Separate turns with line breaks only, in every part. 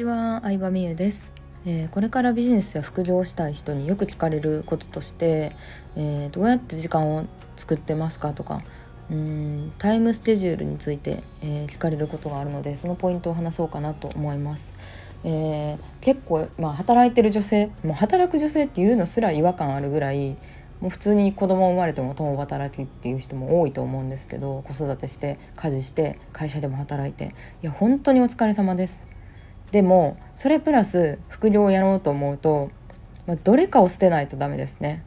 ちは、相葉美優です、えー、これからビジネスや副業をしたい人によく聞かれることとして、えー、どうやって時間を作ってますかとかうんタイムスケジュールについて、えー、聞かれることがあるのでそのポイントを話そうかなと思います。え結構、まあ、働いてる女性もう働く女性っていうのすら違和感あるぐらいもう普通に子供生まれても共働きっていう人も多いと思うんですけど子育てして家事して会社でも働いていや本当にお疲れ様です。でもそれプラス副業をやろうと思うと、まあ、どれかを捨てないとダメですね。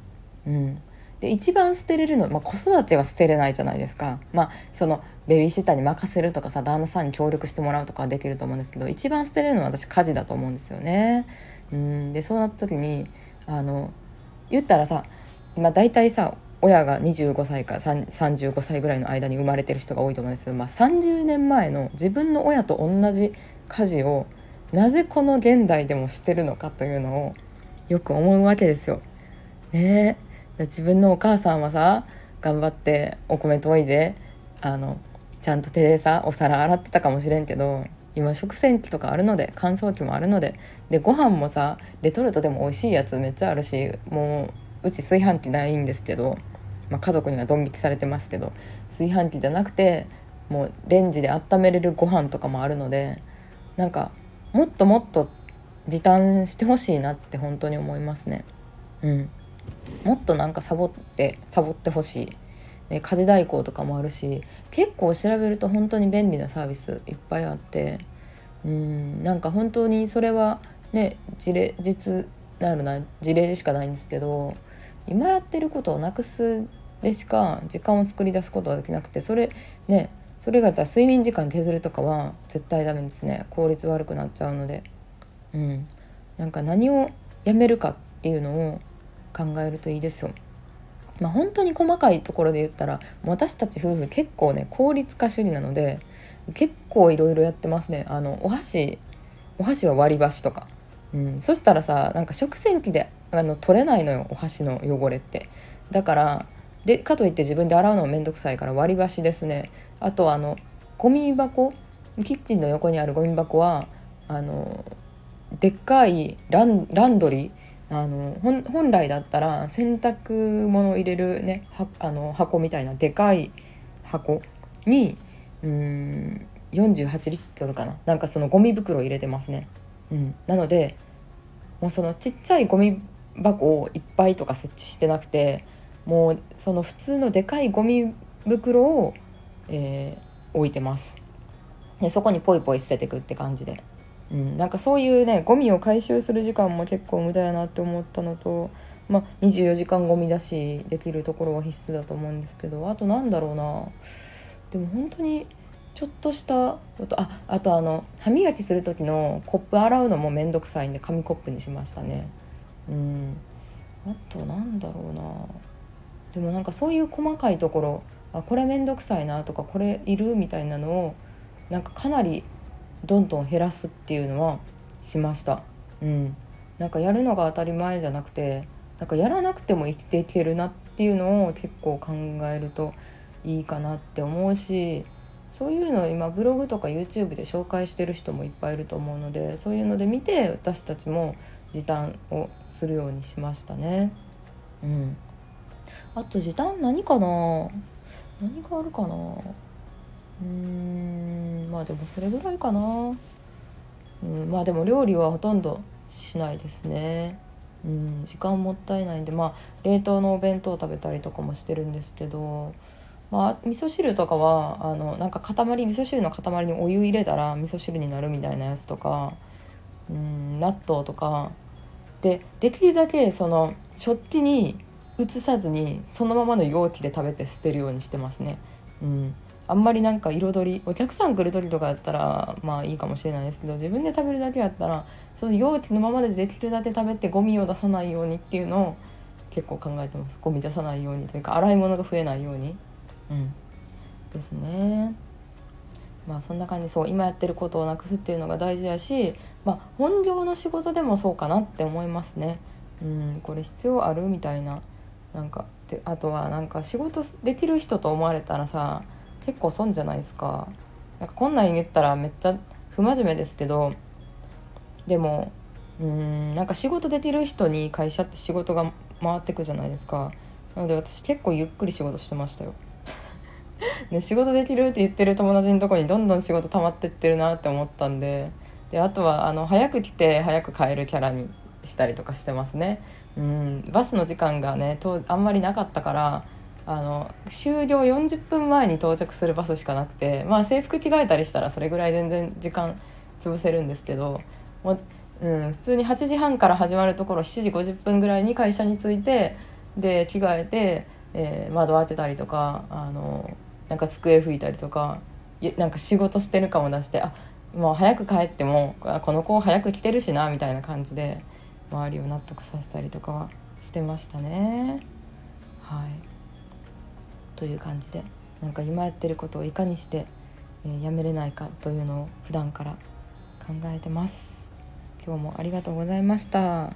うん。で一番捨てれるの、まあ、子育ては捨てれないじゃないですか。まあそのベビーシッターに任せるとかさ旦那さんに協力してもらうとかはできると思うんですけど一番捨てれるのは私家事だと思うんですよね。うん。でそうなった時にあの言ったらさまあ、大体さ親が25歳から35歳ぐらいの間に生まれてる人が多いと思うんですけど、まあ、30年前の自分の親と同じ家事をなぜこの現代でもしてるのかというのをよく思うわけですよ。ね自分のお母さんはさ頑張ってお米研いであのちゃんと手でさお皿洗ってたかもしれんけど今食洗機とかあるので乾燥機もあるのででご飯もさレトルトでも美味しいやつめっちゃあるしもううち炊飯器ないんですけど、まあ、家族にはドン引きされてますけど炊飯器じゃなくてもうレンジで温めれるご飯とかもあるのでなんかもっともっと時短してほしいなって本当に思いますね。うん、もっとなんかサボってサボってほしい。で家事代行とかもあるし結構調べると本当に便利なサービスいっぱいあってうんなんか本当にそれはね事例実なるな事例でしかないんですけど今やってることをなくすでしか時間を作り出すことができなくてそれねそれが睡眠時間削るとかは絶対ダメですね。効率悪くなっちゃうので。うん。なんか何をやめるかっていうのを考えるといいですよ。まあ本当に細かいところで言ったら私たち夫婦結構ね効率化主義なので結構いろいろやってますね。あのお箸お箸は割り箸とか。うん、そしたらさなんか食洗機であの取れないのよお箸の汚れって。だからでかといって自分で洗うのもめんどくさいから割り箸ですね。あとあのゴミ箱キッチンの横にあるゴミ箱はあのでっかいランドリーあの本来だったら洗濯物入れるねあの箱みたいなでかい箱にうん48リットルかな。なんかそのゴミ袋入れてますね。うん、なのでもうそのちっちゃいゴミ箱をいっぱいとか設置してなくてもうその普通のでかいゴミ袋を、えー、置いてます。でそこにポイポイ捨ててくって感じで、うん、なんかそういうねゴミを回収する時間も結構無駄やなって思ったのとまあ24時間ゴミ出しできるところは必須だと思うんですけどあとなんだろうな。でも本当にちょっとしたことああとあの歯磨きする時のコップ洗うのも面倒くさいんで紙コップにしましたね。うん。あとなんだろうな。でもなんかそういう細かいところあこれ面倒くさいなとかこれいるみたいなのをなんかかなりどんどん減らすっていうのはしました。うん。なんかやるのが当たり前じゃなくてなんかやらなくても生きていけるなっていうのを結構考えるといいかなって思うしそういうのを今ブログとか YouTube で紹介してる人もいっぱいいると思うのでそういうので見て私たちも時短をするようにしましたね。うん、あと時短何かな？何があるかな？うーんまあでもそれぐらいかな、うん、まあでも料理はほとんどしないですね。うん、時間もったいないんでまあ冷凍のお弁当食べたりとかもしてるんですけどまあ、味噌汁とかはあのなんか塊味噌汁の塊にお湯入れたら味噌汁になるみたいなやつとかうん納豆とか。でできるだけその食器に移さずにそのままの容器で食べて捨てるようにしてますね。うん、あんまりなんか彩りお客さん来る時とかやったらまあいいかもしれないですけど自分で食べるだけやったらその容器のままでできるだけ食べてゴミを出さないようにっていうのを結構考えてますゴミ出さないようにというか洗い物が増えないように。うんですねまあそんな感じそう今やってることをなくすっていうのが大事やし、まあ、本業の仕事でもそうかなって思いますね。うん、これ必要あるみたいななんかであとはなんか仕事できる人と思われたらさ結構損じゃないですか。なんかこんなん言ったらめっちゃ不真面目ですけどでもうんなんか仕事できる人に会社って仕事が回ってくじゃないですか。なので私結構ゆっくり仕事してましたよ。で仕事できるって言ってる友達のとこにどんどん仕事溜まってってるなって思ったんで。であとはあの早く来て早く帰るキャラにしたりとかしてますね。うんバスの時間がねとあんまりなかったからあの終了40分前に到着するバスしかなくてまあ制服着替えたりしたらそれぐらい全然時間潰せるんですけどもう、うん、普通に8時半から始まるところ7時50分ぐらいに会社に着いてで着替えて、えー、窓当てたりとかあのなんか机拭いたりとかなんか仕事してるかも出してあもう早く帰ってもこの子早く来てるしなみたいな感じで周りを納得させたりとかはしてましたね。はいという感じでなんか今やってることをいかにして、えー、やめれないかというのを普段から考えてます。今日もありがとうございました。